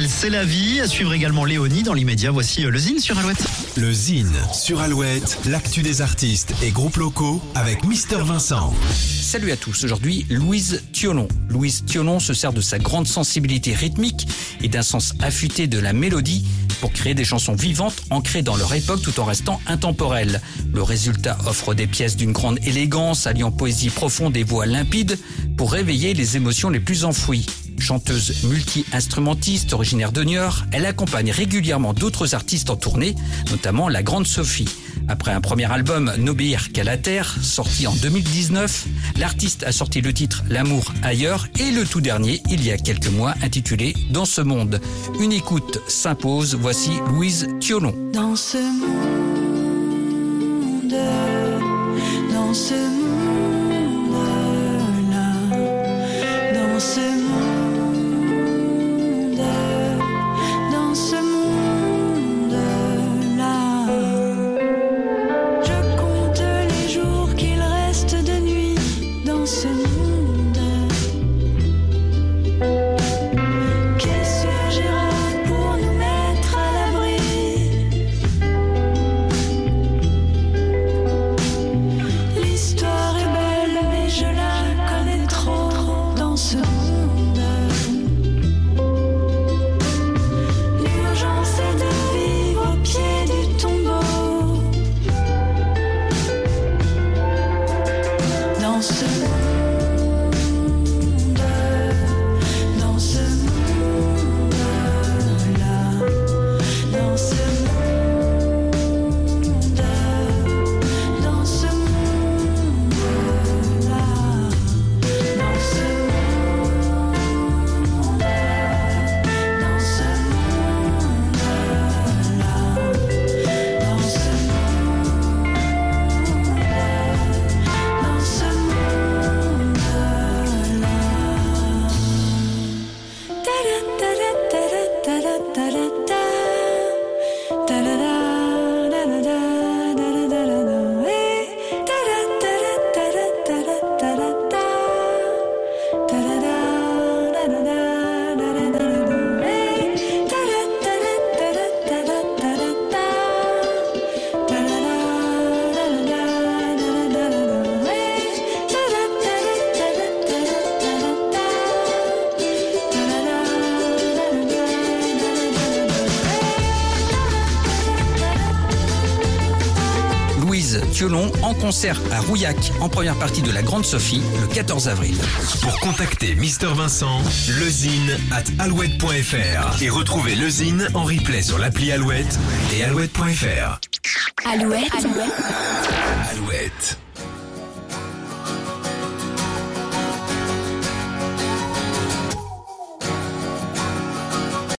s'appelle C'est la vie. À suivre également Léonie dans l'immédiat. Voici euh, le Zine sur Alouette. Le Zine sur Alouette, l'actu des artistes et groupes locaux avec Mister Vincent. Salut à tous, aujourd'hui Louise Thionon. Louise Thionon se sert de sa grande sensibilité rythmique et d'un sens affûté de la mélodie pour créer des chansons vivantes ancrées dans leur époque tout en restant intemporelles. Le résultat offre des pièces d'une grande élégance alliant poésie profonde et voix limpide pour réveiller les émotions les plus enfouies. Chanteuse multi-instrumentiste originaire de Niort, elle accompagne régulièrement d'autres artistes en tournée, notamment la Grande Sophie. Après un premier album N'obéir qu'à la terre, sorti en 2019, l'artiste a sorti le titre L'amour ailleurs et le tout dernier, il y a quelques mois, intitulé Dans ce monde. Une écoute s'impose, voici Louise Thiolon. Dans ce monde, dans ce monde-là, Dans ce Thiolon en concert à Rouillac en première partie de la Grande Sophie le 14 avril. Pour contacter Mister Vincent, lezine at alouette.fr et retrouver lezine en replay sur l'appli Alouette et alouette.fr. Alouette. Alouette. Alouette.